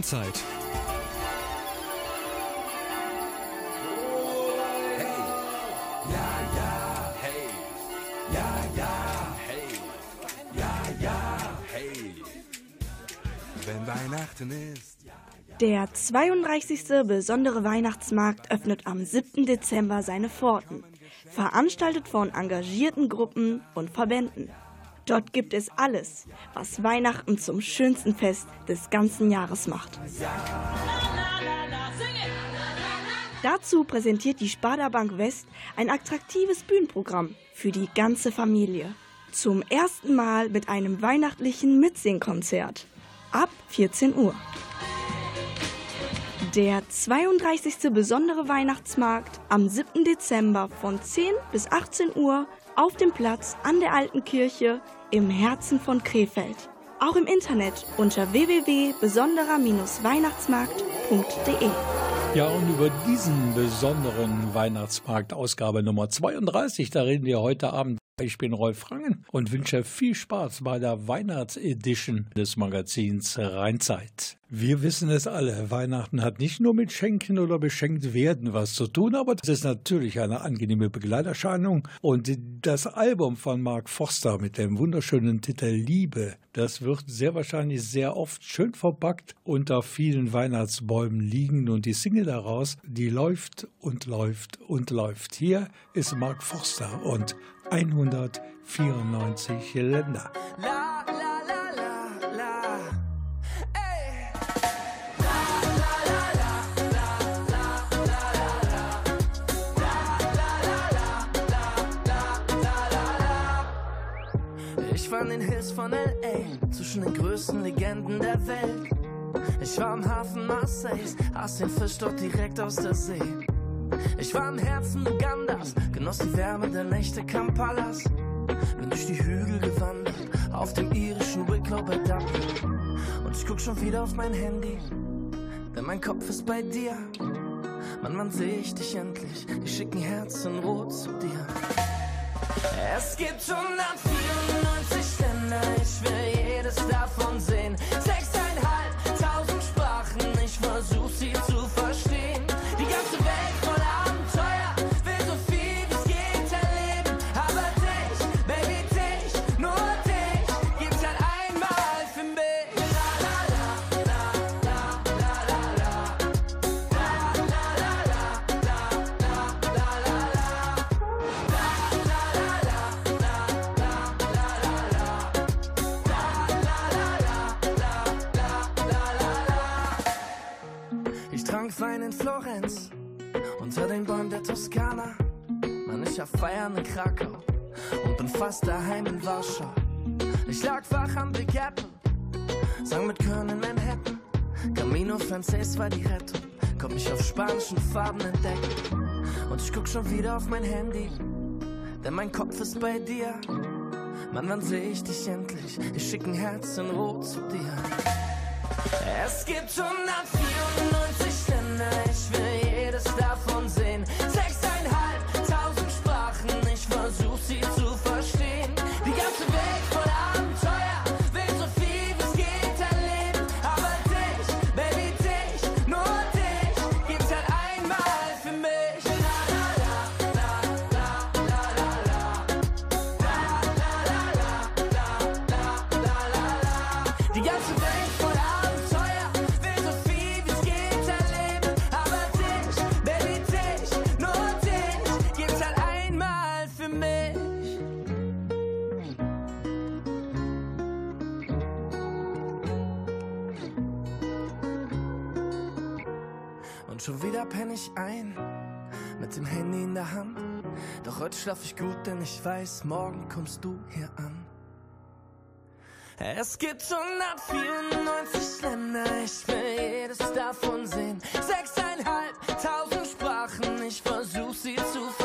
Rheinzeit. Wenn Weihnachten ist. Der 32. besondere Weihnachtsmarkt öffnet am 7. Dezember seine Pforten, veranstaltet von engagierten Gruppen und Verbänden. Dort gibt es alles, was Weihnachten zum schönsten Fest des ganzen Jahres macht. Dazu präsentiert die Sparda Bank West ein attraktives Bühnenprogramm für die ganze Familie. Zum ersten Mal mit einem weihnachtlichen Mitsingkonzert ab 14 Uhr. Der 32. besondere Weihnachtsmarkt am 7. Dezember von 10 bis 18 Uhr auf dem Platz an der Alten Kirche im Herzen von Krefeld. Auch im Internet unter www.besonderer-weihnachtsmarkt.de. Ja, und über diesen besonderen Weihnachtsmarkt, Ausgabe Nummer 32, da reden wir heute Abend ich bin Rolf Frangen und wünsche viel Spaß bei der Weihnachtsedition des Magazins Rheinzeit. Wir wissen es alle, Weihnachten hat nicht nur mit Schenken oder beschenkt werden was zu tun, aber das ist natürlich eine angenehme Begleiterscheinung. Und das Album von Mark Forster mit dem wunderschönen Titel Liebe, das wird sehr wahrscheinlich sehr oft schön verpackt unter vielen Weihnachtsbäumen liegen und die Single daraus, die läuft und läuft und läuft. Hier ist Mark Forster und 194 Länder. La, la, la, la, la. Ey. Ich war in den Hills von L.A., zwischen den größten Legenden der Welt. Ich war am Hafen Marseilles, aß den Fisch dort direkt aus der See. Ich war im Herzen Ugandas, genoss die Wärme der Nächte Kampalas. Bin durch die Hügel gewandert, auf dem irischen Wicklow bei Dublin. Und ich guck schon wieder auf mein Handy, denn mein Kopf ist bei dir. Mann, wann seh ich dich endlich? Ich schick ein Herz in Rot zu dir. Es gibt 194 Länder, ich will jedes davon sehen. Der Toskana. Mann, ich hab Feiern in Krakau und bin fast daheim in Warschau. Ich lag wach am Big Apple, sang mit Köln in Manhattan. Camino Frances war die Rettung, konnt mich auf spanischen Farben entdecken. Und ich guck schon wieder auf mein Handy, denn mein Kopf ist bei dir. Mann, wann seh ich dich endlich? Ich schick ein Herz in Rot zu dir. Es gibt 194 Länder, heute schlaf ich gut, denn ich weiß, morgen kommst du hier an. Es gibt 194 Länder, ich will jedes davon sehen. Sechseinhalb tausend Sprachen, ich versuch sie zu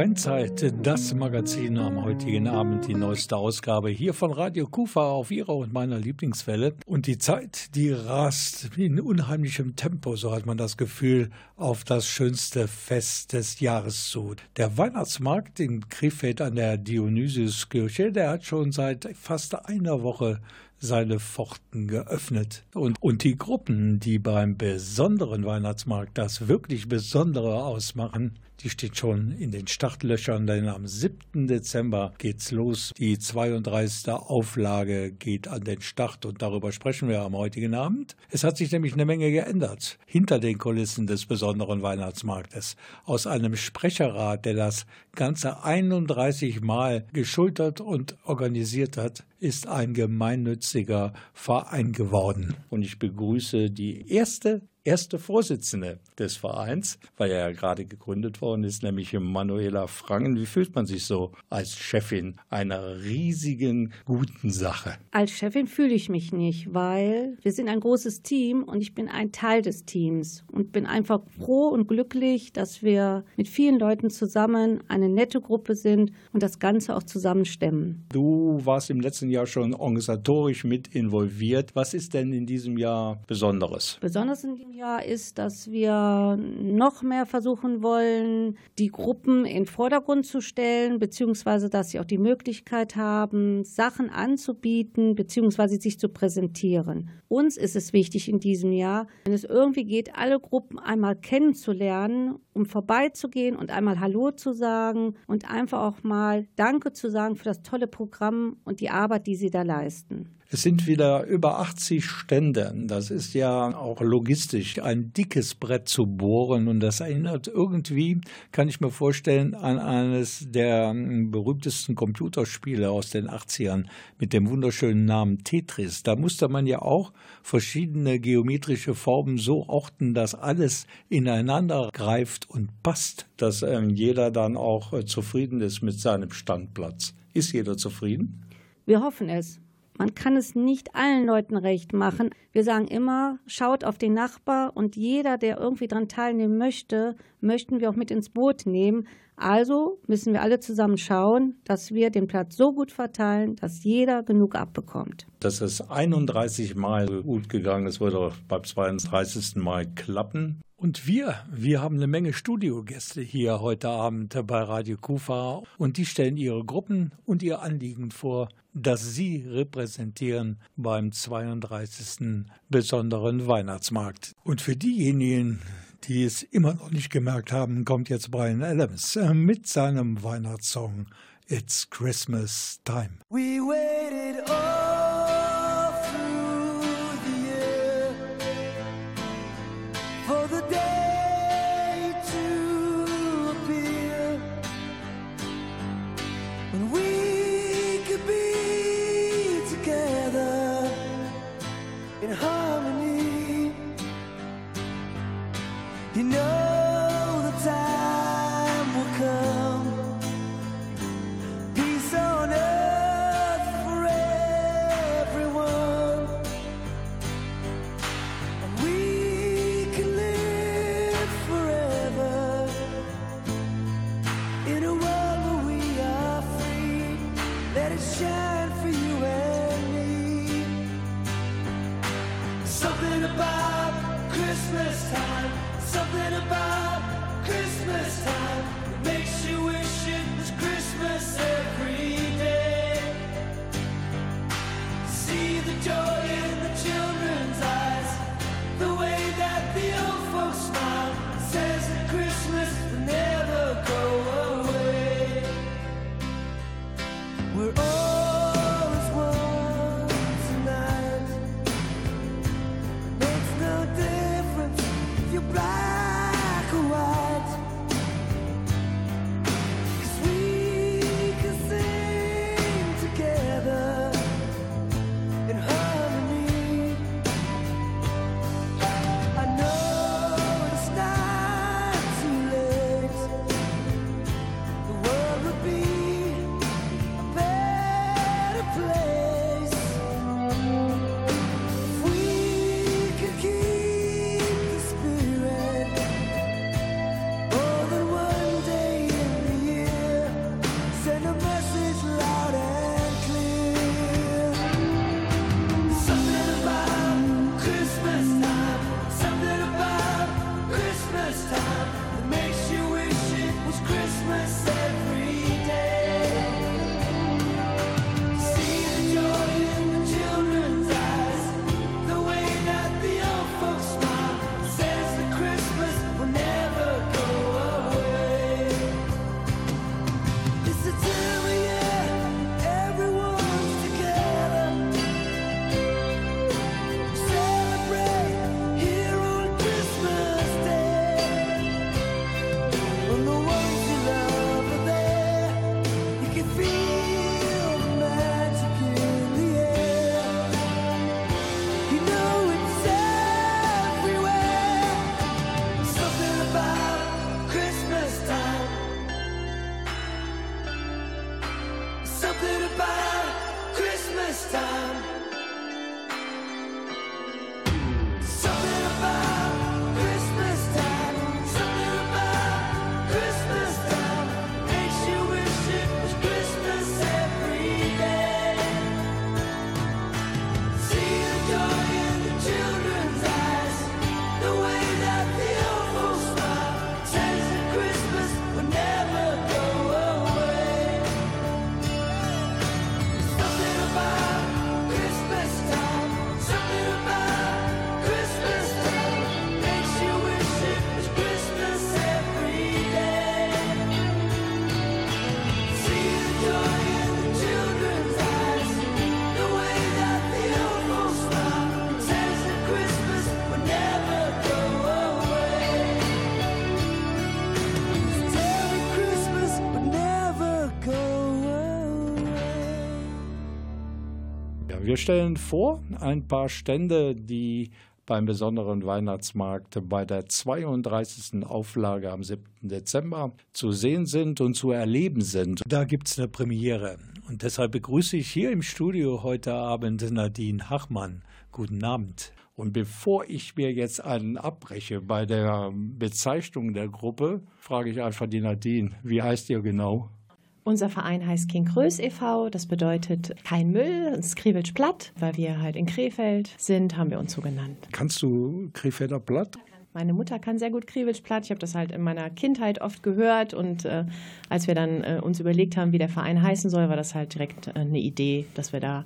Rheinzeit, das Magazin am heutigen Abend, die neueste Ausgabe hier von Radio Kufa auf ihrer und meiner Lieblingswelle. Und die Zeit, die rast in unheimlichem Tempo, so hat man das Gefühl, auf das schönste Fest des Jahres zu. Der Weihnachtsmarkt in Krefeld an der Dionysiuskirche, der hat schon seit fast einer Woche seine Pforten geöffnet. Und, und die Gruppen, die beim besonderen Weihnachtsmarkt das wirklich Besondere ausmachen, die steht schon in den Startlöchern, denn am 7. Dezember geht's los. Die 32. Auflage geht an den Start und darüber sprechen wir am heutigen Abend. Es hat sich nämlich eine Menge geändert hinter den Kulissen des besonderen Weihnachtsmarktes. Aus einem Sprecherrat, der das Ganze 31 Mal geschultert und organisiert hat, ist ein gemeinnütziger Verein geworden. Und ich begrüße die erste erste Vorsitzende des Vereins, weil er ja gerade gegründet worden ist, nämlich Manuela Frangen. Wie fühlt man sich so als Chefin einer riesigen, guten Sache? Als Chefin fühle ich mich nicht, weil wir sind ein großes Team und ich bin ein Teil des Teams und bin einfach froh und glücklich, dass wir mit vielen Leuten zusammen eine nette Gruppe sind und das Ganze auch zusammenstemmen. Du warst im letzten Jahr schon organisatorisch mit involviert. Was ist denn in diesem Jahr Besonderes? Besonders in diesem Jahr ist, dass wir noch mehr versuchen wollen, die Gruppen in den Vordergrund zu stellen, beziehungsweise dass sie auch die Möglichkeit haben, Sachen anzubieten, beziehungsweise sich zu präsentieren. Uns ist es wichtig in diesem Jahr, wenn es irgendwie geht, alle Gruppen einmal kennenzulernen, um vorbeizugehen und einmal Hallo zu sagen und einfach auch mal Danke zu sagen für das tolle Programm und die Arbeit, die sie da leisten. Es sind wieder über 80 Stände. Das ist ja auch logistisch ein dickes Brett zu bohren und das erinnert irgendwie, kann ich mir vorstellen, an eines der berühmtesten Computerspiele aus den 80ern mit dem wunderschönen Namen Tetris. Da musste man ja auch verschiedene geometrische Formen so orten, dass alles ineinander greift und passt, dass ähm, jeder dann auch äh, zufrieden ist mit seinem Standplatz. Ist jeder zufrieden? Wir hoffen es. Man kann es nicht allen Leuten recht machen. Wir sagen immer, schaut auf den Nachbar und jeder, der irgendwie daran teilnehmen möchte, möchten wir auch mit ins Boot nehmen. Also müssen wir alle zusammen schauen, dass wir den Platz so gut verteilen, dass jeder genug abbekommt. Das ist 31 Mal gut gegangen. Es wird auch beim 32. Mal klappen. Und wir, wir haben eine Menge Studiogäste hier heute Abend bei Radio Kufa und die stellen ihre Gruppen und ihr Anliegen vor, das sie repräsentieren beim 32. besonderen Weihnachtsmarkt. Und für diejenigen, die es immer noch nicht gemerkt haben, kommt jetzt Brian Adams mit seinem Weihnachtssong It's Christmas Time. We waited all Wir stellen vor ein paar Stände, die beim besonderen Weihnachtsmarkt bei der 32. Auflage am 7. Dezember zu sehen sind und zu erleben sind. Da gibt es eine Premiere. Und deshalb begrüße ich hier im Studio heute Abend Nadine Hachmann. Guten Abend. Und bevor ich mir jetzt einen abbreche bei der Bezeichnung der Gruppe, frage ich einfach die Nadine, wie heißt ihr genau? Unser Verein heißt King Krös e.V., das bedeutet kein Müll, es kriebelt platt. Weil wir halt in Krefeld sind, haben wir uns so genannt. Kannst du Krefelder Platt? Meine Mutter kann sehr gut Kriebelsch platt. Ich habe das halt in meiner Kindheit oft gehört und äh, als wir dann äh, uns überlegt haben, wie der Verein heißen soll, war das halt direkt äh, eine Idee, dass wir da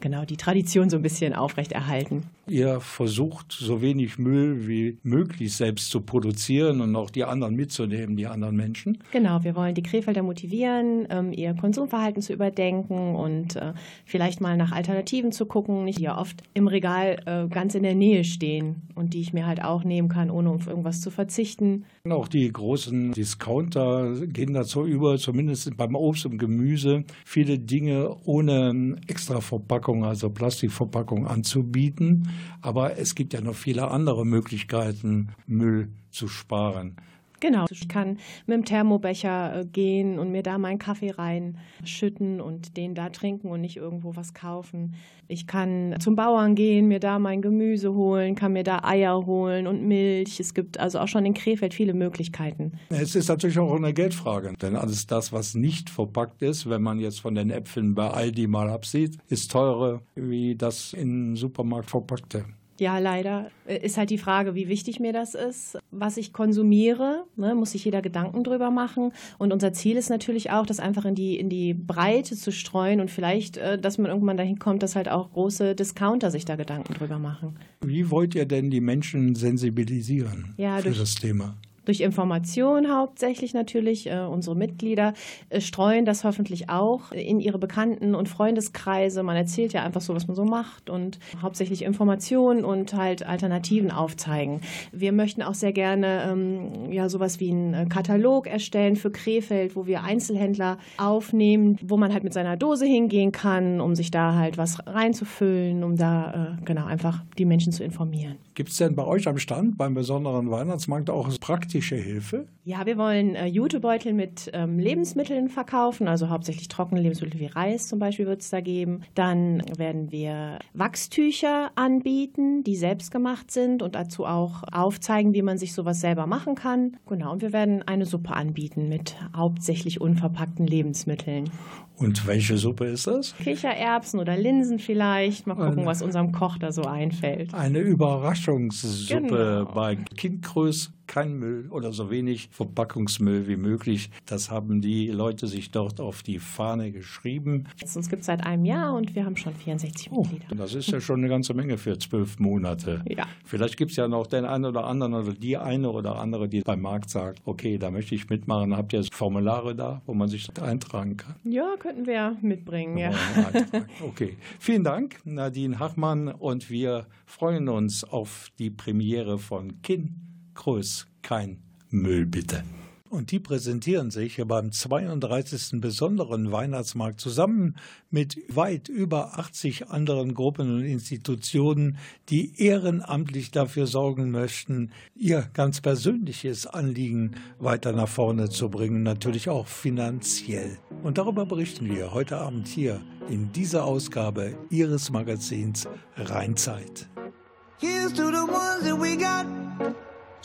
genau die Tradition so ein bisschen aufrechterhalten. Ihr versucht, so wenig Müll wie möglich selbst zu produzieren und auch die anderen mitzunehmen, die anderen Menschen. Genau, wir wollen die Krefelder motivieren, ähm, ihr Konsumverhalten zu überdenken und äh, vielleicht mal nach Alternativen zu gucken, die ja oft im Regal äh, ganz in der Nähe stehen und die ich mir halt auch nehmen kann, ohne auf irgendwas zu verzichten. Auch die großen Discounter gehen dazu über, zumindest beim Obst und Gemüse, viele Dinge ohne extra Verpackung, also Plastikverpackung anzubieten. Aber es gibt ja noch viele andere Möglichkeiten, Müll zu sparen. Genau, ich kann mit dem Thermobecher äh, gehen und mir da meinen Kaffee reinschütten und den da trinken und nicht irgendwo was kaufen. Ich kann zum Bauern gehen, mir da mein Gemüse holen, kann mir da Eier holen und Milch. Es gibt also auch schon in Krefeld viele Möglichkeiten. Es ist natürlich auch eine Geldfrage, denn alles das, was nicht verpackt ist, wenn man jetzt von den Äpfeln bei Aldi mal absieht, ist teurer wie das im Supermarkt verpackte. Ja, leider äh, ist halt die Frage, wie wichtig mir das ist, was ich konsumiere. Ne, muss sich jeder Gedanken drüber machen. Und unser Ziel ist natürlich auch, das einfach in die, in die Breite zu streuen und vielleicht, äh, dass man irgendwann dahin kommt, dass halt auch große Discounter sich da Gedanken drüber machen. Wie wollt ihr denn die Menschen sensibilisieren ja, für das Thema? Durch Information hauptsächlich natürlich. Äh, unsere Mitglieder äh, streuen das hoffentlich auch in ihre Bekannten- und Freundeskreise. Man erzählt ja einfach so, was man so macht und hauptsächlich Informationen und halt Alternativen aufzeigen. Wir möchten auch sehr gerne ähm, ja sowas wie einen äh, Katalog erstellen für Krefeld, wo wir Einzelhändler aufnehmen, wo man halt mit seiner Dose hingehen kann, um sich da halt was reinzufüllen, um da äh, genau einfach die Menschen zu informieren. Gibt es denn bei euch am Stand beim besonderen Weihnachtsmarkt auch praktische Hilfe? Ja, wir wollen äh, Jutebeutel mit ähm, Lebensmitteln verkaufen, also hauptsächlich trockene Lebensmittel wie Reis zum Beispiel wird es da geben. Dann werden wir Wachstücher anbieten, die selbst gemacht sind und dazu auch aufzeigen, wie man sich sowas selber machen kann. Genau, und wir werden eine Suppe anbieten mit hauptsächlich unverpackten Lebensmitteln. Und welche Suppe ist das? Kichererbsen oder Linsen vielleicht. Mal gucken, eine, was unserem Koch da so einfällt. Eine Überraschungssuppe genau. bei Kindgröß kein Müll oder so wenig Verpackungsmüll wie möglich. Das haben die Leute sich dort auf die Fahne geschrieben. Uns gibt es seit einem Jahr und wir haben schon 64 oh, Mitglieder. Das ist ja schon eine ganze Menge für zwölf Monate. Ja. Vielleicht gibt es ja noch den einen oder anderen oder die eine oder andere, die beim Markt sagt, okay, da möchte ich mitmachen. Habt ihr Formulare da, wo man sich eintragen kann? Ja, könnten wir mitbringen. Ja. Okay, vielen Dank, Nadine Hachmann. Und wir freuen uns auf die Premiere von Kinn Grüß, kein Müll bitte. Und die präsentieren sich beim 32. besonderen Weihnachtsmarkt zusammen mit weit über 80 anderen Gruppen und Institutionen, die ehrenamtlich dafür sorgen möchten, ihr ganz persönliches Anliegen weiter nach vorne zu bringen, natürlich auch finanziell. Und darüber berichten wir heute Abend hier in dieser Ausgabe Ihres Magazins Rheinzeit. Here's to the ones that we got.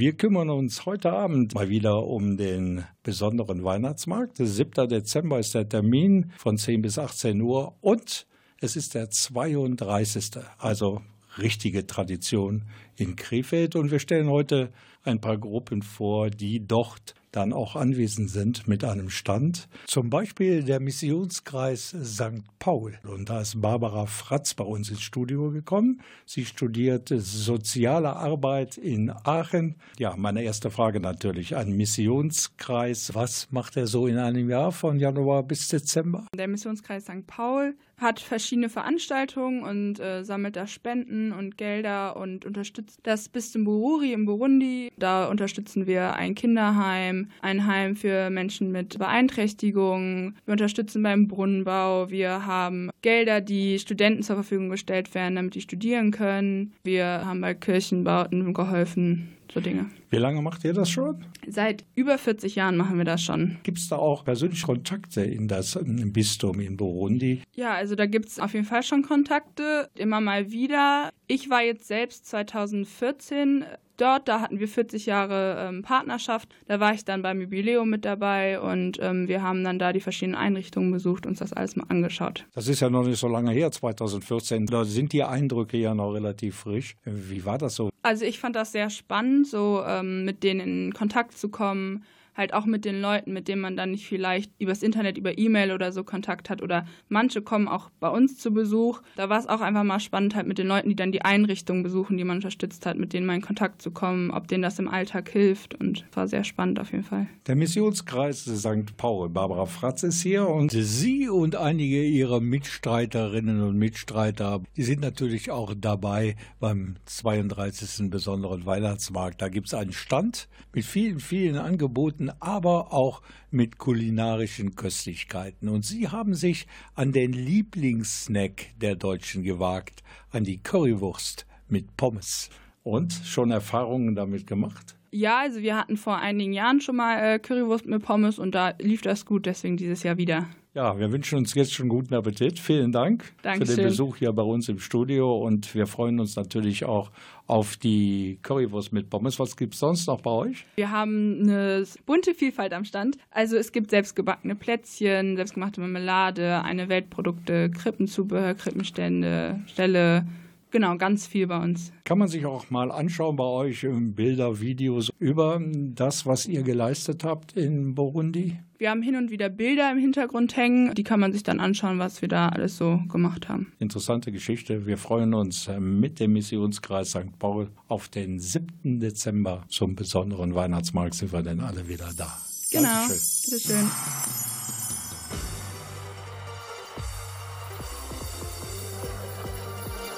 Wir kümmern uns heute Abend mal wieder um den besonderen Weihnachtsmarkt. 7. Dezember ist der Termin von 10 bis 18 Uhr und es ist der 32. Also richtige Tradition in Krefeld. Und wir stellen heute ein paar Gruppen vor, die dort dann auch anwesend sind mit einem Stand. Zum Beispiel der Missionskreis St. Paul. Und da ist Barbara Fratz bei uns ins Studio gekommen. Sie studierte soziale Arbeit in Aachen. Ja, meine erste Frage natürlich. Ein Missionskreis. Was macht er so in einem Jahr von Januar bis Dezember? Der Missionskreis St. Paul hat verschiedene Veranstaltungen und äh, sammelt da Spenden und Gelder und unterstützt das Bistum Bururi in Burundi. Da unterstützen wir ein Kinderheim, ein Heim für Menschen mit Beeinträchtigungen. Wir unterstützen beim Brunnenbau. Wir haben Gelder, die Studenten zur Verfügung gestellt werden, damit die studieren können. Wir haben bei Kirchenbauten geholfen. So Dinge. Wie lange macht ihr das schon? Seit über 40 Jahren machen wir das schon. Gibt es da auch persönliche Kontakte in das Bistum in Burundi? Ja, also da gibt es auf jeden Fall schon Kontakte, immer mal wieder. Ich war jetzt selbst 2014 dort, da hatten wir 40 Jahre ähm, Partnerschaft. Da war ich dann beim Jubiläum mit dabei und ähm, wir haben dann da die verschiedenen Einrichtungen besucht, uns das alles mal angeschaut. Das ist ja noch nicht so lange her, 2014. Da sind die Eindrücke ja noch relativ frisch. Wie war das so? Also ich fand das sehr spannend, so ähm, mit denen in Kontakt zu kommen halt auch mit den Leuten, mit denen man dann nicht vielleicht übers Internet, über E-Mail oder so Kontakt hat. Oder manche kommen auch bei uns zu Besuch. Da war es auch einfach mal spannend, halt mit den Leuten, die dann die Einrichtung besuchen, die man unterstützt hat, mit denen mal in Kontakt zu kommen, ob denen das im Alltag hilft. Und war sehr spannend auf jeden Fall. Der Missionskreis St. Paul, Barbara Fratz ist hier und sie und einige ihrer Mitstreiterinnen und Mitstreiter, die sind natürlich auch dabei beim 32. besonderen Weihnachtsmarkt. Da gibt es einen Stand mit vielen, vielen Angeboten aber auch mit kulinarischen Köstlichkeiten. Und sie haben sich an den Lieblingssnack der Deutschen gewagt, an die Currywurst mit Pommes. Und schon Erfahrungen damit gemacht? Ja, also wir hatten vor einigen Jahren schon mal äh, Currywurst mit Pommes und da lief das gut, deswegen dieses Jahr wieder. Ja, wir wünschen uns jetzt schon guten Appetit. Vielen Dank Dankeschön. für den Besuch hier bei uns im Studio und wir freuen uns natürlich auch auf die Currywurst mit Pommes. Was gibt es sonst noch bei euch? Wir haben eine bunte Vielfalt am Stand. Also es gibt selbstgebackene Plätzchen, selbstgemachte Marmelade, eine Weltprodukte, Krippenzubehör, Krippenstände, Ställe. Genau, ganz viel bei uns. Kann man sich auch mal anschauen bei euch Bilder, Videos über das, was ihr geleistet habt in Burundi? Wir haben hin und wieder Bilder im Hintergrund hängen. Die kann man sich dann anschauen, was wir da alles so gemacht haben. Interessante Geschichte. Wir freuen uns mit dem Missionskreis St. Paul auf den 7. Dezember zum besonderen Weihnachtsmarkt. Sind wir denn alle wieder da? Genau, Dankeschön. bitteschön.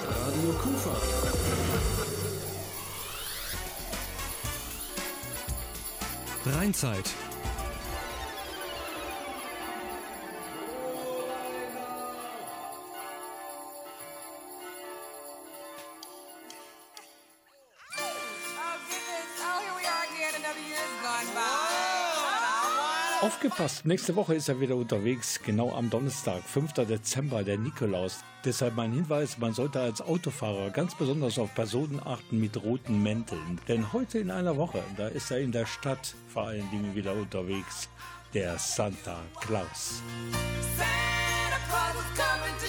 Radio Kufa. Rheinzeit. Aufgepasst, nächste Woche ist er wieder unterwegs, genau am Donnerstag, 5. Dezember, der Nikolaus. Deshalb mein Hinweis, man sollte als Autofahrer ganz besonders auf Personen achten mit roten Mänteln. Denn heute in einer Woche, da ist er in der Stadt vor allen Dingen wieder unterwegs, der Santa Claus. Santa Claus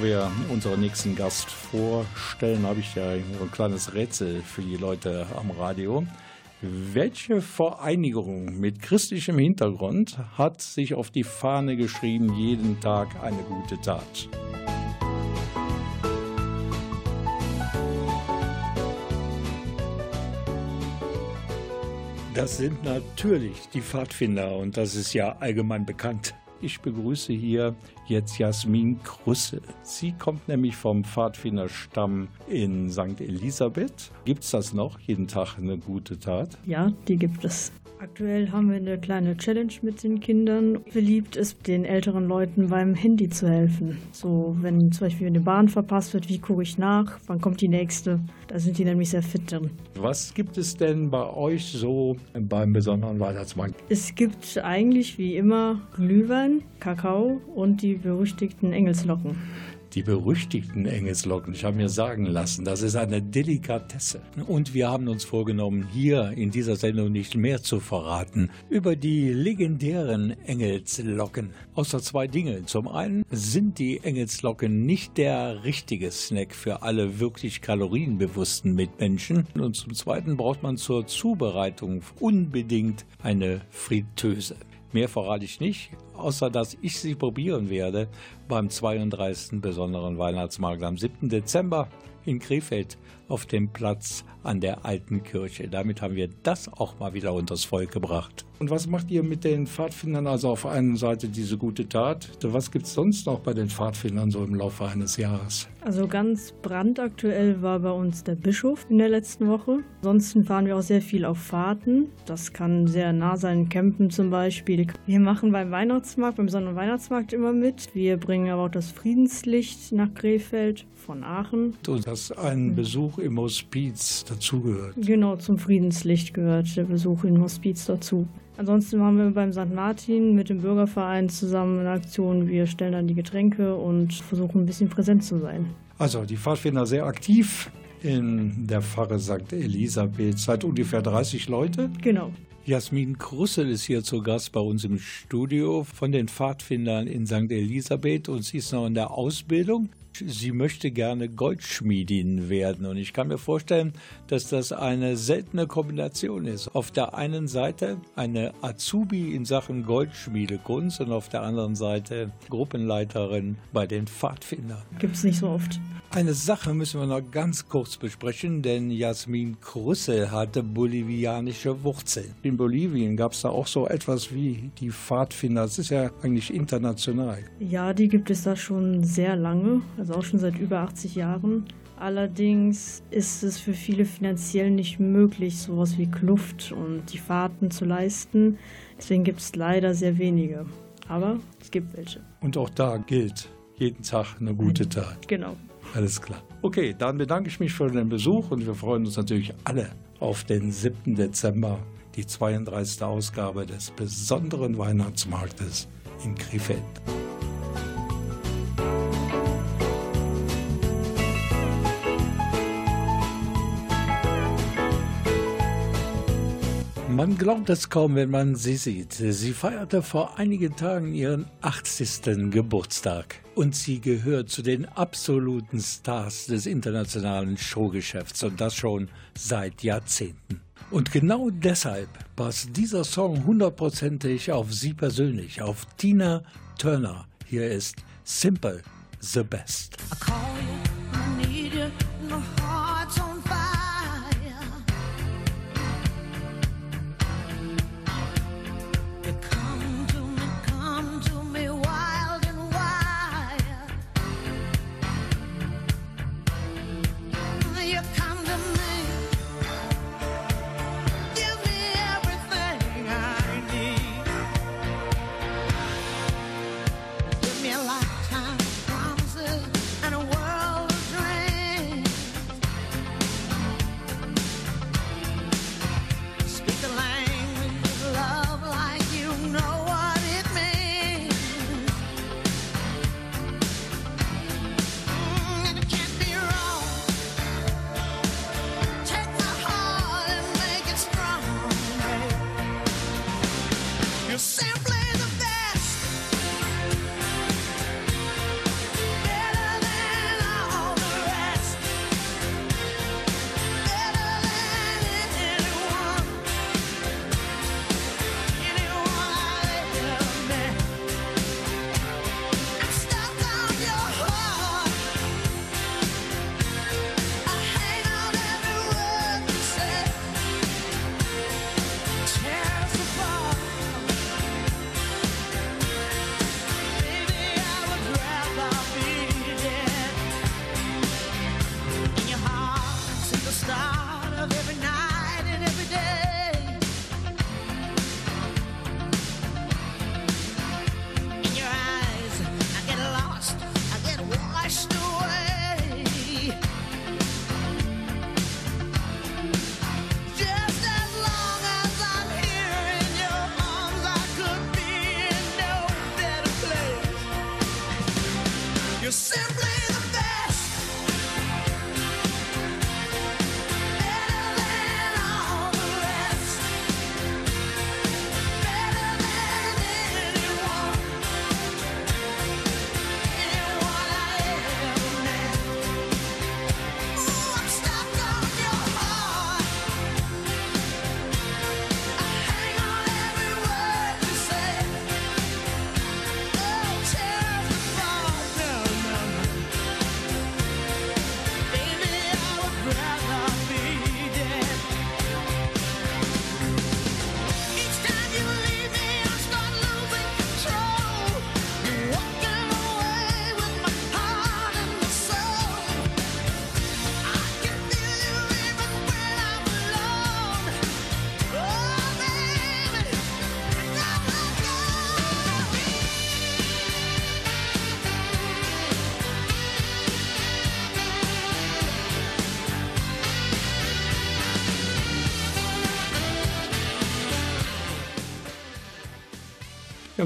bevor wir unseren nächsten Gast vorstellen, habe ich ja ein kleines Rätsel für die Leute am Radio. Welche Vereinigung mit christlichem Hintergrund hat sich auf die Fahne geschrieben, jeden Tag eine gute Tat? Das sind natürlich die Pfadfinder und das ist ja allgemein bekannt. Ich begrüße hier jetzt Jasmin Krusse. Sie kommt nämlich vom Pfadfinderstamm in St. Elisabeth. Gibt es das noch? Jeden Tag eine gute Tat? Ja, die gibt es. Aktuell haben wir eine kleine Challenge mit den Kindern. Beliebt ist, den älteren Leuten beim Handy zu helfen. So, wenn zum Beispiel eine Bahn verpasst wird, wie gucke ich nach? Wann kommt die nächste? Da sind die nämlich sehr fit drin. Was gibt es denn bei euch so beim besonderen Weihnachtsmarkt? Es gibt eigentlich wie immer Glühwein, Kakao und die berüchtigten Engelslocken. Die berüchtigten Engelslocken. Ich habe mir sagen lassen, das ist eine Delikatesse. Und wir haben uns vorgenommen, hier in dieser Sendung nicht mehr zu verraten über die legendären Engelslocken. Außer zwei Dinge. Zum einen sind die Engelslocken nicht der richtige Snack für alle wirklich kalorienbewussten Mitmenschen. Und zum zweiten braucht man zur Zubereitung unbedingt eine Fritteuse. Mehr verrate ich nicht, außer dass ich sie probieren werde beim 32. besonderen Weihnachtsmarkt am 7. Dezember in Krefeld auf dem Platz an der alten Kirche. Damit haben wir das auch mal wieder unters Volk gebracht. Und was macht ihr mit den Pfadfindern? Also auf einer Seite diese gute Tat. Was gibt es sonst noch bei den Pfadfindern so im Laufe eines Jahres? Also ganz brandaktuell war bei uns der Bischof in der letzten Woche. Ansonsten fahren wir auch sehr viel auf Fahrten. Das kann sehr nah sein, Campen zum Beispiel. Wir machen beim Weihnachtsmarkt, beim besonderen Weihnachtsmarkt immer mit. Wir bringen aber auch das Friedenslicht nach Krefeld von Aachen. Und dass ein Besuch im Hospiz dazugehört. Genau, zum Friedenslicht gehört der Besuch im Hospiz dazu. Ansonsten machen wir beim St. Martin mit dem Bürgerverein zusammen eine Aktion. Wir stellen dann die Getränke und versuchen ein bisschen präsent zu sein. Also die Pfadfinder sehr aktiv in der Pfarre St. Elisabeth. Seit ungefähr 30 Leute. Genau. Jasmin Krussel ist hier zu Gast bei uns im Studio von den Pfadfindern in St. Elisabeth und sie ist noch in der Ausbildung. Sie möchte gerne Goldschmiedin werden und ich kann mir vorstellen, dass das eine seltene Kombination ist. Auf der einen Seite eine Azubi in Sachen Goldschmiedekunst und auf der anderen Seite Gruppenleiterin bei den Pfadfindern. Gibt es nicht so oft. Eine Sache müssen wir noch ganz kurz besprechen, denn Jasmin Krusse hatte bolivianische Wurzeln. In Bolivien gab es da auch so etwas wie die Pfadfinder. Das ist ja eigentlich international. Ja, die gibt es da schon sehr lange, also auch schon seit über 80 Jahren. Allerdings ist es für viele finanziell nicht möglich, sowas wie Kluft und die Fahrten zu leisten. Deswegen gibt es leider sehr wenige. Aber es gibt welche. Und auch da gilt jeden Tag eine gute Tat. Genau. Alles klar. Okay, dann bedanke ich mich für den Besuch und wir freuen uns natürlich alle auf den 7. Dezember, die 32. Ausgabe des besonderen Weihnachtsmarktes in Krefeld. Man glaubt es kaum, wenn man sie sieht. Sie feierte vor einigen Tagen ihren 80. Geburtstag und sie gehört zu den absoluten Stars des internationalen Showgeschäfts und das schon seit Jahrzehnten. Und genau deshalb passt dieser Song hundertprozentig auf sie persönlich, auf Tina Turner. Hier ist Simple the Best.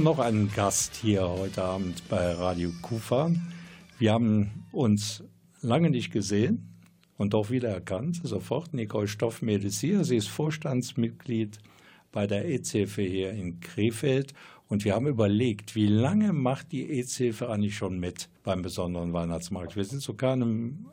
Noch einen Gast hier heute Abend bei Radio Kufa. Wir haben uns lange nicht gesehen und doch wiedererkannt. Sofort Nicole Stoffmehl ist hier. Sie ist Vorstandsmitglied bei der EZ-Hilfe hier in Krefeld. Und wir haben überlegt, wie lange macht die EZ-Hilfe eigentlich schon mit beim besonderen Weihnachtsmarkt? Wir sind zu keinem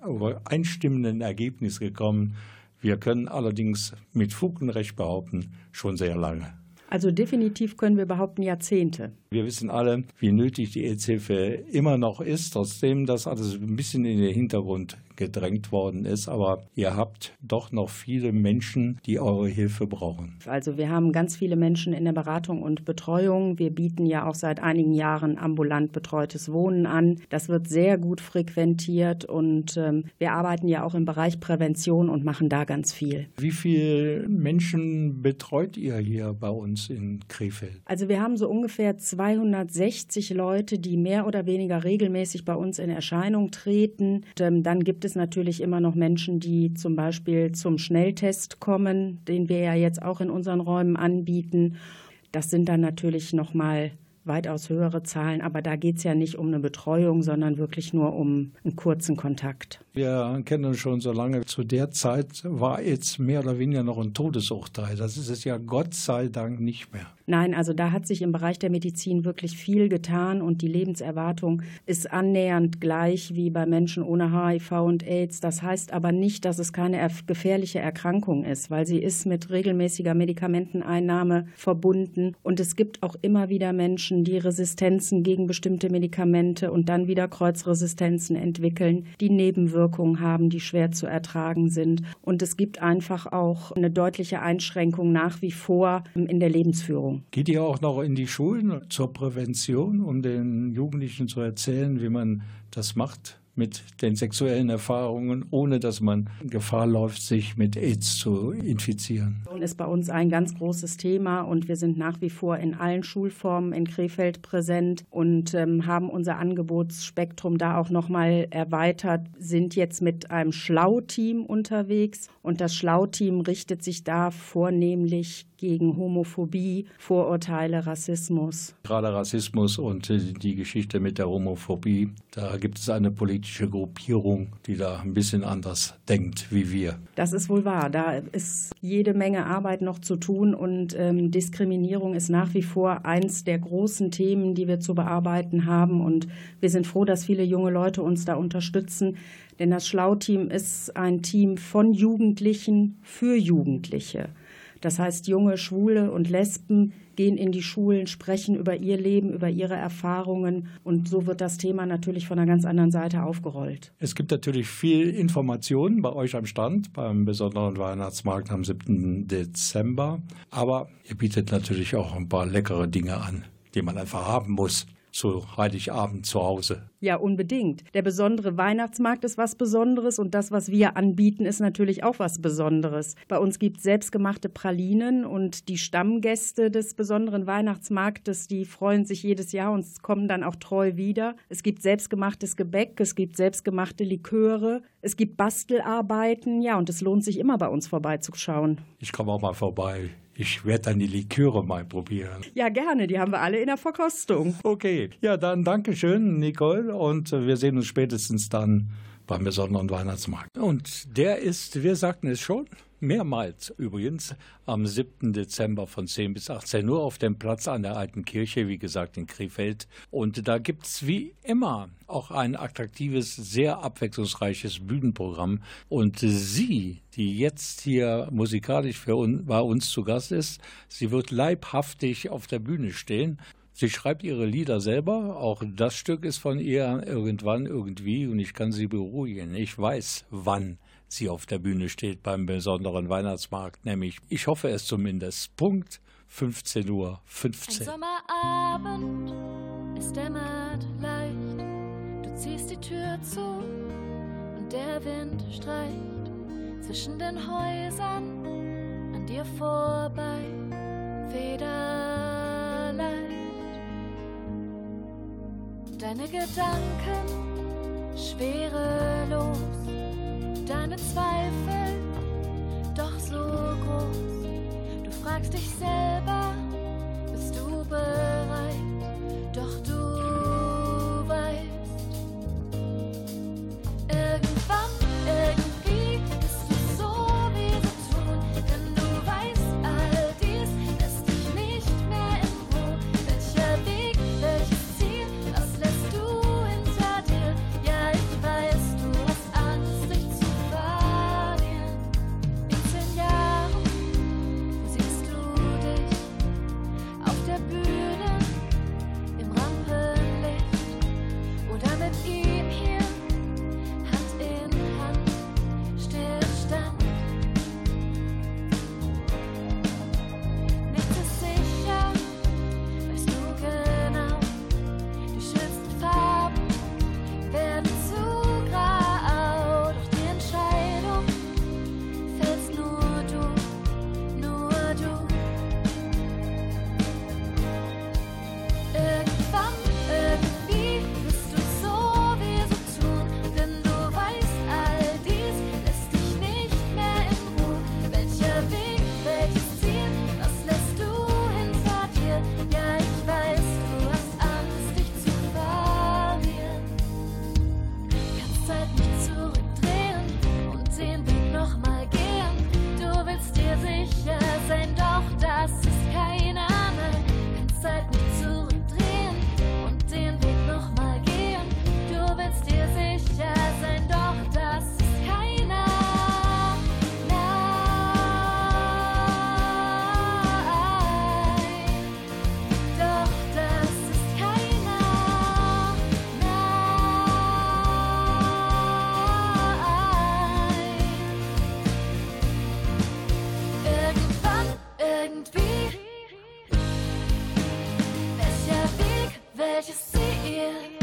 einstimmenden Ergebnis gekommen. Wir können allerdings mit Fug und Recht behaupten, schon sehr lange. Also definitiv können wir behaupten Jahrzehnte. Wir wissen alle, wie nötig die EZ-Hilfe immer noch ist, trotzdem das alles ein bisschen in den Hintergrund gedrängt worden ist. Aber ihr habt doch noch viele Menschen, die eure Hilfe brauchen. Also wir haben ganz viele Menschen in der Beratung und Betreuung. Wir bieten ja auch seit einigen Jahren ambulant betreutes Wohnen an. Das wird sehr gut frequentiert und ähm, wir arbeiten ja auch im Bereich Prävention und machen da ganz viel. Wie viele Menschen betreut ihr hier bei uns in Krefeld? Also wir haben so ungefähr 260 Leute, die mehr oder weniger regelmäßig bei uns in Erscheinung treten. Und, ähm, dann gibt es natürlich immer noch Menschen, die zum Beispiel zum Schnelltest kommen, den wir ja jetzt auch in unseren Räumen anbieten. Das sind dann natürlich noch mal weitaus höhere Zahlen, aber da geht es ja nicht um eine Betreuung, sondern wirklich nur um einen kurzen Kontakt. Wir kennen uns schon so lange. Zu der Zeit war jetzt mehr oder weniger noch ein Todesurteil. Das ist es ja Gott sei Dank nicht mehr. Nein, also da hat sich im Bereich der Medizin wirklich viel getan und die Lebenserwartung ist annähernd gleich wie bei Menschen ohne HIV und AIDS. Das heißt aber nicht, dass es keine gefährliche Erkrankung ist, weil sie ist mit regelmäßiger Medikamenteneinnahme verbunden und es gibt auch immer wieder Menschen, die Resistenzen gegen bestimmte Medikamente und dann wieder Kreuzresistenzen entwickeln, die Nebenwirkungen haben, die schwer zu ertragen sind und es gibt einfach auch eine deutliche Einschränkung nach wie vor in der Lebensführung. Geht ihr auch noch in die Schulen zur Prävention, um den Jugendlichen zu erzählen, wie man das macht mit den sexuellen Erfahrungen, ohne dass man Gefahr läuft, sich mit AIDS zu infizieren? ist bei uns ein ganz großes Thema und wir sind nach wie vor in allen Schulformen in Krefeld präsent und ähm, haben unser Angebotsspektrum da auch nochmal erweitert, sind jetzt mit einem Schlau-Team unterwegs und das Schlau-Team richtet sich da vornehmlich gegen Homophobie, Vorurteile, Rassismus. Gerade Rassismus und äh, die Geschichte mit der Homophobie, da gibt es eine politische Gruppierung, die da ein bisschen anders denkt wie wir. Das ist wohl wahr. Da ist jede Menge Arbeit noch zu tun und ähm, Diskriminierung ist nach wie vor eins der großen Themen, die wir zu bearbeiten haben. Und wir sind froh, dass viele junge Leute uns da unterstützen. Denn das Schlau-Team ist ein Team von Jugendlichen für Jugendliche. Das heißt, junge Schwule und Lesben gehen in die Schulen, sprechen über ihr Leben, über ihre Erfahrungen und so wird das Thema natürlich von einer ganz anderen Seite aufgerollt. Es gibt natürlich viel Informationen bei euch am Stand beim besonderen Weihnachtsmarkt am 7. Dezember, aber ihr bietet natürlich auch ein paar leckere Dinge an, die man einfach haben muss zu Heiligabend zu Hause. Ja, unbedingt. Der besondere Weihnachtsmarkt ist was Besonderes und das, was wir anbieten, ist natürlich auch was Besonderes. Bei uns gibt es selbstgemachte Pralinen und die Stammgäste des besonderen Weihnachtsmarktes, die freuen sich jedes Jahr und kommen dann auch treu wieder. Es gibt selbstgemachtes Gebäck, es gibt selbstgemachte Liköre, es gibt Bastelarbeiten, ja, und es lohnt sich immer bei uns vorbeizuschauen. Ich komme auch mal vorbei. Ich werde dann die Liköre mal probieren. Ja, gerne, die haben wir alle in der Verkostung. Okay, ja, dann Dankeschön, Nicole, und wir sehen uns spätestens dann beim besonderen Weihnachtsmarkt. Und der ist, wir sagten es schon, mehrmals übrigens am 7. Dezember von 10 bis 18 Uhr auf dem Platz an der Alten Kirche, wie gesagt in Krefeld. Und da gibt es wie immer auch ein attraktives, sehr abwechslungsreiches Bühnenprogramm. Und sie, die jetzt hier musikalisch für uns, bei uns zu Gast ist, sie wird leibhaftig auf der Bühne stehen. Sie schreibt ihre Lieder selber. Auch das Stück ist von ihr irgendwann irgendwie und ich kann sie beruhigen. Ich weiß, wann sie auf der Bühne steht beim besonderen Weihnachtsmarkt, nämlich, ich hoffe es zumindest, Punkt 15 Uhr 15. Ein Sommerabend, es dämmert leicht. Du ziehst die Tür zu und der Wind streicht zwischen den Häusern an dir vorbei. Federleicht. Deine Gedanken schwerelos, deine Zweifel doch so groß. Du fragst dich selber, bist du bereit? irgendwie. Weg, welches Ziel? Was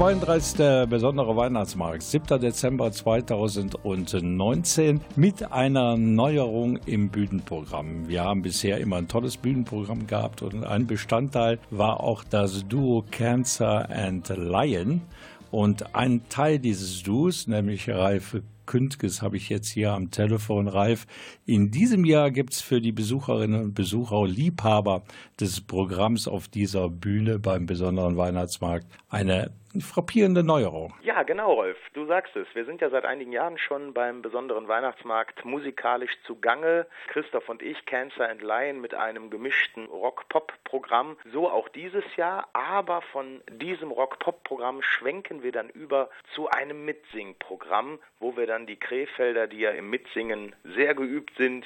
32. besondere Weihnachtsmarkt, 7. Dezember 2019, mit einer Neuerung im Bühnenprogramm. Wir haben bisher immer ein tolles Bühnenprogramm gehabt und ein Bestandteil war auch das Duo Cancer and Lion. Und ein Teil dieses Duos, nämlich Ralf Kündges, habe ich jetzt hier am Telefon. Ralf, in diesem Jahr gibt es für die Besucherinnen und Besucher Liebhaber des Programms auf dieser Bühne beim besonderen Weihnachtsmarkt eine frappierende Neuerung. Ja, genau, Rolf. Du sagst es. Wir sind ja seit einigen Jahren schon beim besonderen Weihnachtsmarkt musikalisch zugange. Christoph und ich, Cancer and Lion, mit einem gemischten Rock-Pop-Programm. So auch dieses Jahr. Aber von diesem Rock-Pop-Programm schwenken wir dann über zu einem Mitsing-Programm, wo wir dann die Krefelder, die ja im Mitsingen sehr geübt sind,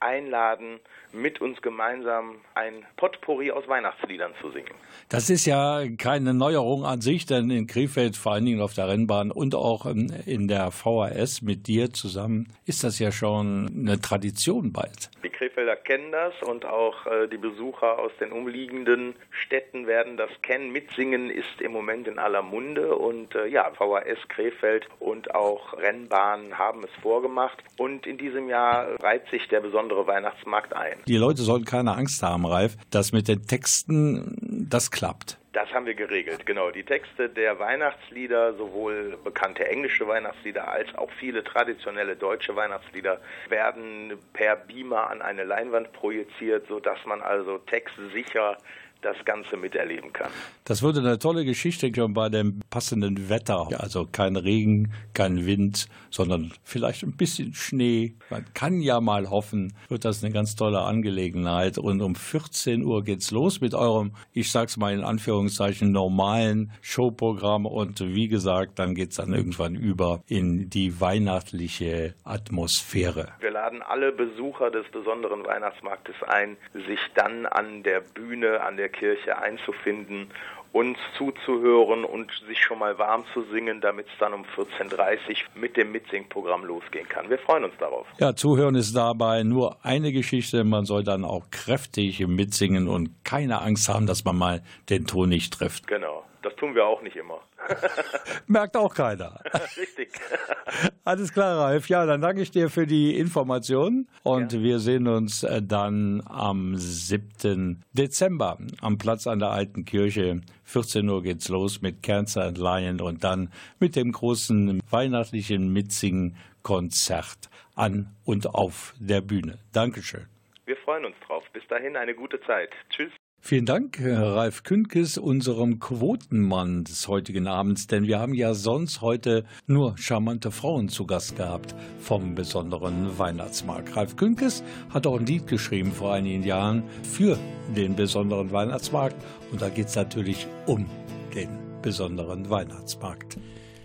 einladen, mit uns gemeinsam ein Potpourri aus Weihnachtsliedern zu singen. Das ist ja keine Neuerung an sich, denn in Krefeld, vor allen Dingen auf der Rennbahn und auch ähm, in der VHS mit dir zusammen, ist das ja schon eine Tradition bald. Die Krefelder kennen das und auch äh, die Besucher aus den umliegenden Städten werden das kennen. Mitsingen ist im Moment in aller Munde und äh, ja, VHS Krefeld und auch Rennbahn haben es vorgemacht. Und in diesem Jahr reiht sich der besondere Weihnachtsmarkt ein. Die Leute sollen keine Angst haben, Ralf, dass mit den Texten das klappt. Das haben wir geregelt, genau. Die Texte der Weihnachtslieder, sowohl bekannte englische Weihnachtslieder als auch viele traditionelle deutsche Weihnachtslieder, werden per Beamer an eine Leinwand projiziert, sodass man also textsicher das Ganze miterleben kann. Das würde eine tolle Geschichte schon bei dem passenden Wetter. Also kein Regen, kein Wind, sondern vielleicht ein bisschen Schnee. Man kann ja mal hoffen, wird das eine ganz tolle Angelegenheit. Und um 14 Uhr geht's los mit eurem, ich sag's mal in Anführungszeichen, normalen Showprogramm. Und wie gesagt, dann geht's dann irgendwann über in die weihnachtliche Atmosphäre. Wir laden alle Besucher des besonderen Weihnachtsmarktes ein, sich dann an der Bühne, an der Kirche einzufinden, uns zuzuhören und sich schon mal warm zu singen, damit es dann um 14.30 Uhr mit dem Mitsingprogramm losgehen kann. Wir freuen uns darauf. Ja, zuhören ist dabei nur eine Geschichte. Man soll dann auch kräftig mitsingen und keine Angst haben, dass man mal den Ton nicht trifft. Genau. Das tun wir auch nicht immer. Merkt auch keiner. Richtig. Alles klar, Ralf. Ja, dann danke ich dir für die Informationen und ja. wir sehen uns äh, dann am 7. Dezember am Platz an der Alten Kirche. 14 Uhr geht's los mit Cancer and Lion und dann mit dem großen weihnachtlichen Mitsingen-Konzert an und auf der Bühne. Dankeschön. Wir freuen uns drauf. Bis dahin eine gute Zeit. Tschüss. Vielen Dank, Ralf Künkes, unserem Quotenmann des heutigen Abends, denn wir haben ja sonst heute nur charmante Frauen zu Gast gehabt vom besonderen Weihnachtsmarkt. Ralf Künkes hat auch ein Lied geschrieben vor einigen Jahren für den besonderen Weihnachtsmarkt und da geht es natürlich um den besonderen Weihnachtsmarkt.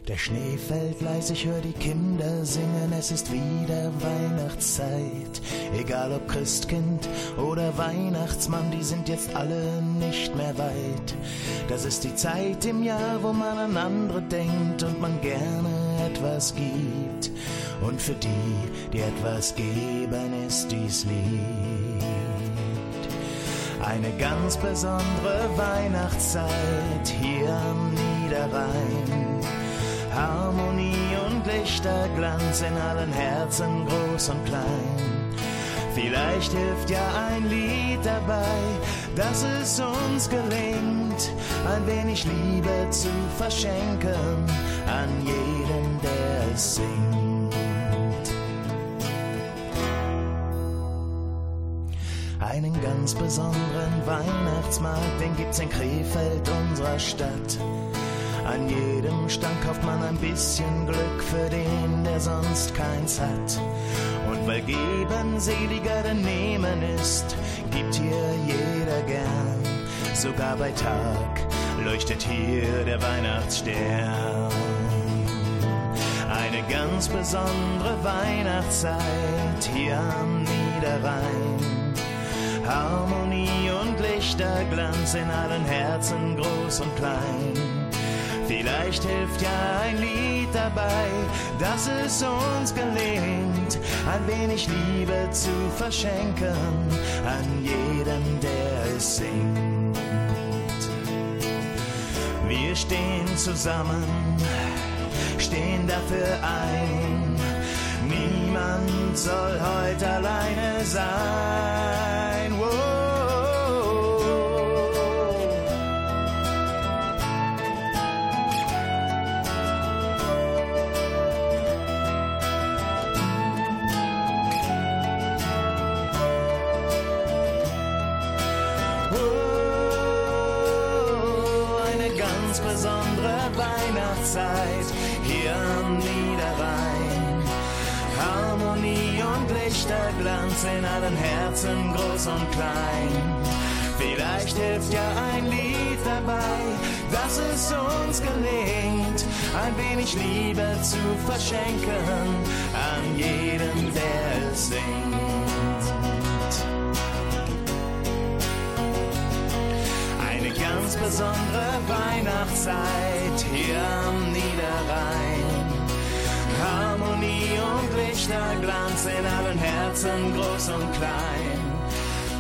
Der Schnee fällt leise, ich höre die Kinder singen, es ist wieder Weihnachtszeit. Egal ob Christkind oder Weihnachtsmann, die sind jetzt alle nicht mehr weit. Das ist die Zeit im Jahr, wo man an andere denkt und man gerne etwas gibt. Und für die, die etwas geben, ist dies Lied. Eine ganz besondere Weihnachtszeit hier am Niederrhein. Harmonie und Lichterglanz in allen Herzen, groß und klein. Vielleicht hilft ja ein Lied dabei, dass es uns gelingt, ein wenig Liebe zu verschenken an jeden, der es singt. Einen ganz besonderen Weihnachtsmarkt, den gibt's in Krefeld, unserer Stadt. An jedem Stand kauft man ein bisschen Glück für den, der sonst keins hat. Und weil geben seliger denn nehmen ist, gibt hier jeder gern. Sogar bei Tag leuchtet hier der Weihnachtsstern. Eine ganz besondere Weihnachtszeit hier am Niederrhein. Harmonie und Lichterglanz in allen Herzen, groß und klein. Vielleicht hilft ja ein Lied dabei, dass es uns gelingt, ein wenig Liebe zu verschenken an jeden, der es singt. Wir stehen zusammen, stehen dafür ein. Niemand soll heute alleine sein. Weihnachtszeit hier am Niederrhein. Harmonie und Lichterglanz in allen Herzen, groß und klein. Vielleicht hilft ja ein Lied dabei, dass es uns gelingt, ein wenig Liebe zu verschenken an jeden, der es singt. Ganz besondere Weihnachtszeit hier am Niederrhein. Harmonie und Lichterglanz in allen Herzen, groß und klein.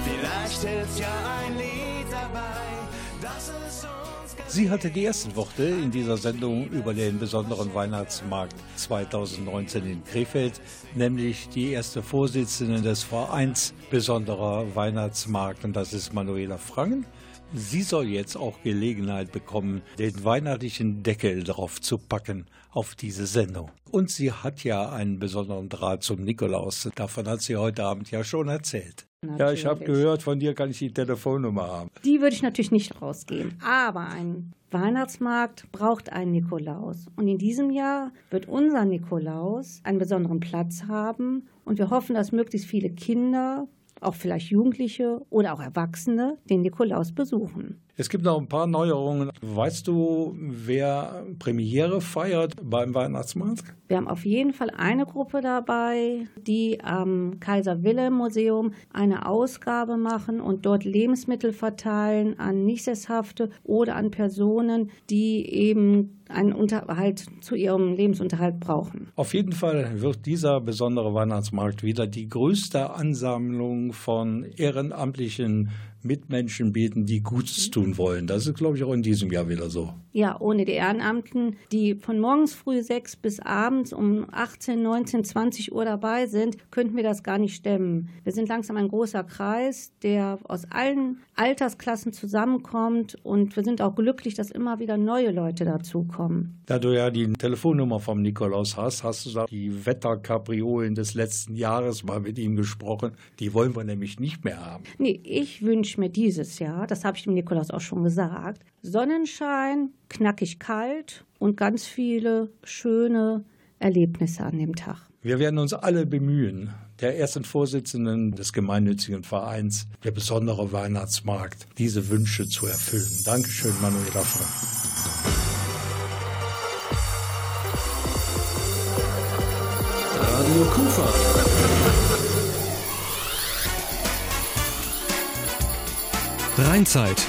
Vielleicht hilft ja ein Lied dabei, dass es uns Sie hatte die ersten Worte in dieser Sendung über den besonderen Weihnachtsmarkt 2019 in Krefeld, nämlich die erste Vorsitzende des Vereins Besonderer Weihnachtsmarkt und das ist Manuela Frangen. Sie soll jetzt auch Gelegenheit bekommen, den weihnachtlichen Deckel drauf zu packen auf diese Sendung. Und sie hat ja einen besonderen Draht zum Nikolaus. Davon hat sie heute Abend ja schon erzählt. Ja, ich habe Natürlich. gehört, von dir kann ich die Telefonnummer haben. Die würde ich natürlich nicht rausgeben. Aber ein Weihnachtsmarkt braucht einen Nikolaus. Und in diesem Jahr wird unser Nikolaus einen besonderen Platz haben. Und wir hoffen, dass möglichst viele Kinder, auch vielleicht Jugendliche oder auch Erwachsene, den Nikolaus besuchen. Es gibt noch ein paar Neuerungen. Weißt du, wer Premiere feiert beim Weihnachtsmarkt? Wir haben auf jeden Fall eine Gruppe dabei, die am Kaiser Wilhelm Museum eine Ausgabe machen und dort Lebensmittel verteilen an Nichtsesshafte oder an Personen, die eben einen Unterhalt zu ihrem Lebensunterhalt brauchen. Auf jeden Fall wird dieser besondere Weihnachtsmarkt wieder die größte Ansammlung von ehrenamtlichen Mitmenschen bieten, die Gutes tun wollen. Das ist, glaube ich, auch in diesem Jahr wieder so. Ja, ohne die Ehrenamten, die von morgens früh sechs bis abends um 18, 19, 20 Uhr dabei sind, könnten wir das gar nicht stemmen. Wir sind langsam ein großer Kreis, der aus allen Altersklassen zusammenkommt und wir sind auch glücklich, dass immer wieder neue Leute dazukommen. Da du ja die Telefonnummer vom Nikolaus hast, hast du da die Wetterkapriolen des letzten Jahres mal mit ihm gesprochen. Die wollen wir nämlich nicht mehr haben. Nee, ich wünsche mir dieses Jahr, das habe ich dem Nikolaus auch schon gesagt, Sonnenschein, knackig kalt und ganz viele schöne Erlebnisse an dem Tag. Wir werden uns alle bemühen, der ersten Vorsitzenden des gemeinnützigen Vereins, der besondere Weihnachtsmarkt, diese Wünsche zu erfüllen. Dankeschön, Manuela Frank. Radio Kufa. Rheinzeit.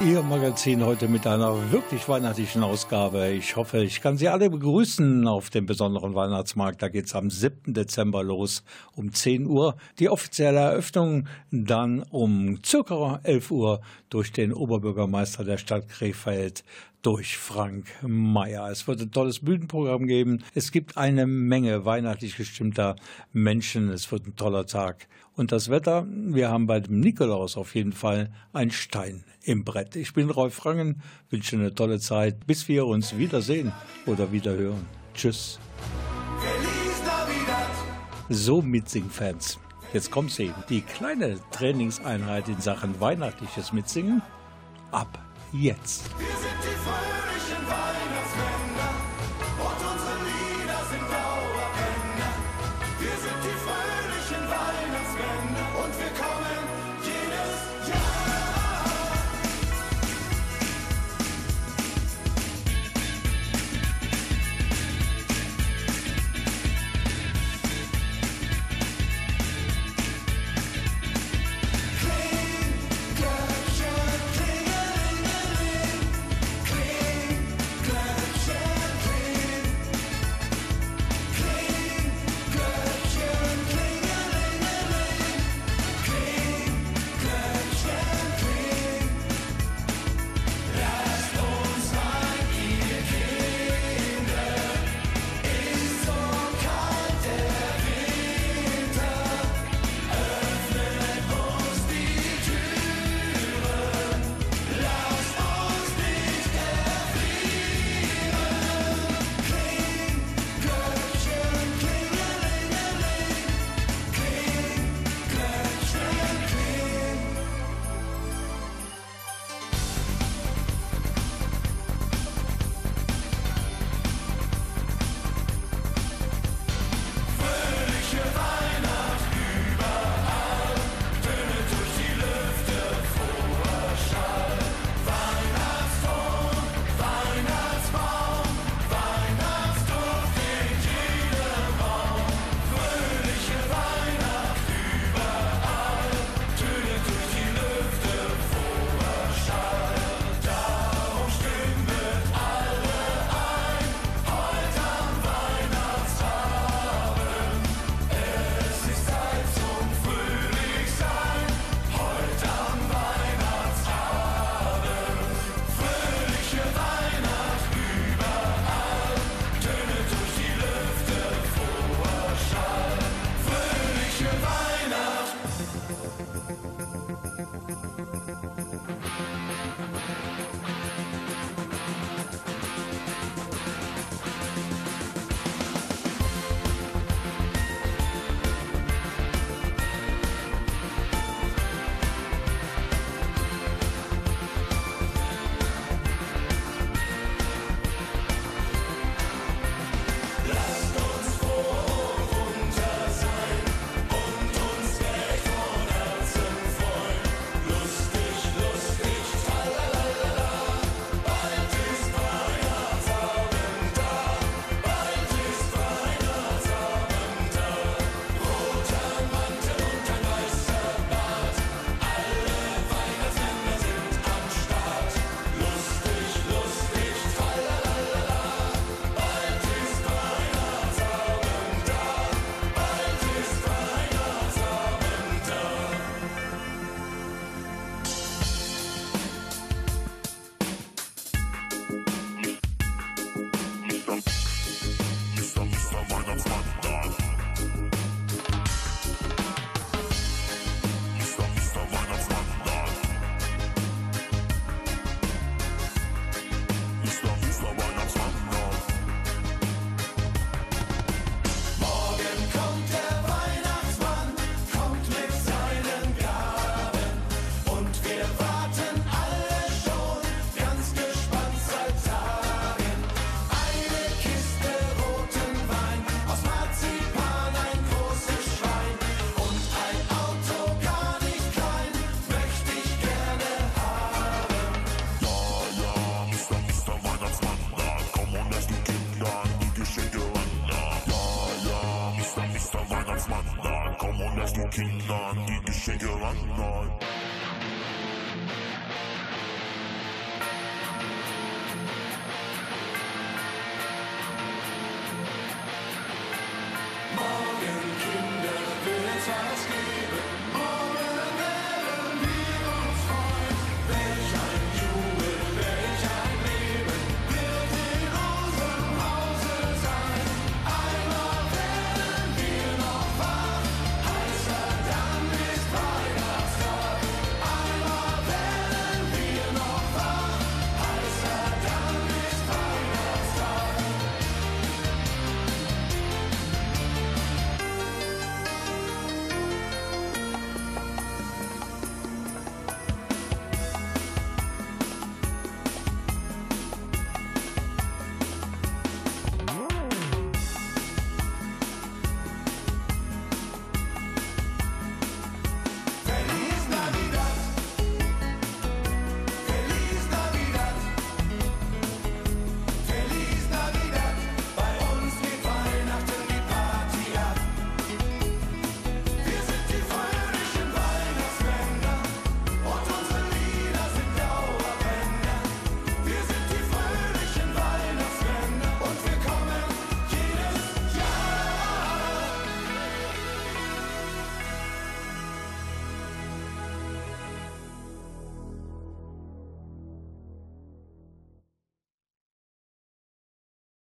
Ihr Magazin heute mit einer wirklich weihnachtlichen Ausgabe. Ich hoffe, ich kann Sie alle begrüßen auf dem besonderen Weihnachtsmarkt. Da geht es am 7. Dezember los um 10 Uhr. Die offizielle Eröffnung dann um circa 11 Uhr durch den Oberbürgermeister der Stadt Krefeld, durch Frank Meyer. Es wird ein tolles Bühnenprogramm geben. Es gibt eine Menge weihnachtlich gestimmter Menschen. Es wird ein toller Tag. Und das Wetter, wir haben bei dem Nikolaus auf jeden Fall einen Stein im Brett. Ich bin Rolf Frangen, wünsche eine tolle Zeit, bis wir uns wiedersehen oder wiederhören. Tschüss. So Mitsing-Fans. Jetzt kommt sie, die kleine Trainingseinheit in Sachen weihnachtliches Mitsingen ab jetzt. you shake your hand now. Yeah, yeah, Mr. Mr. Weihnachtsmann, now come on, let's look in now. Did you shake your hand now?